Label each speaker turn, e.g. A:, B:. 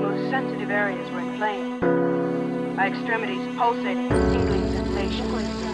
A: most sensitive areas were inflamed, my extremities pulsating with tingling sensation.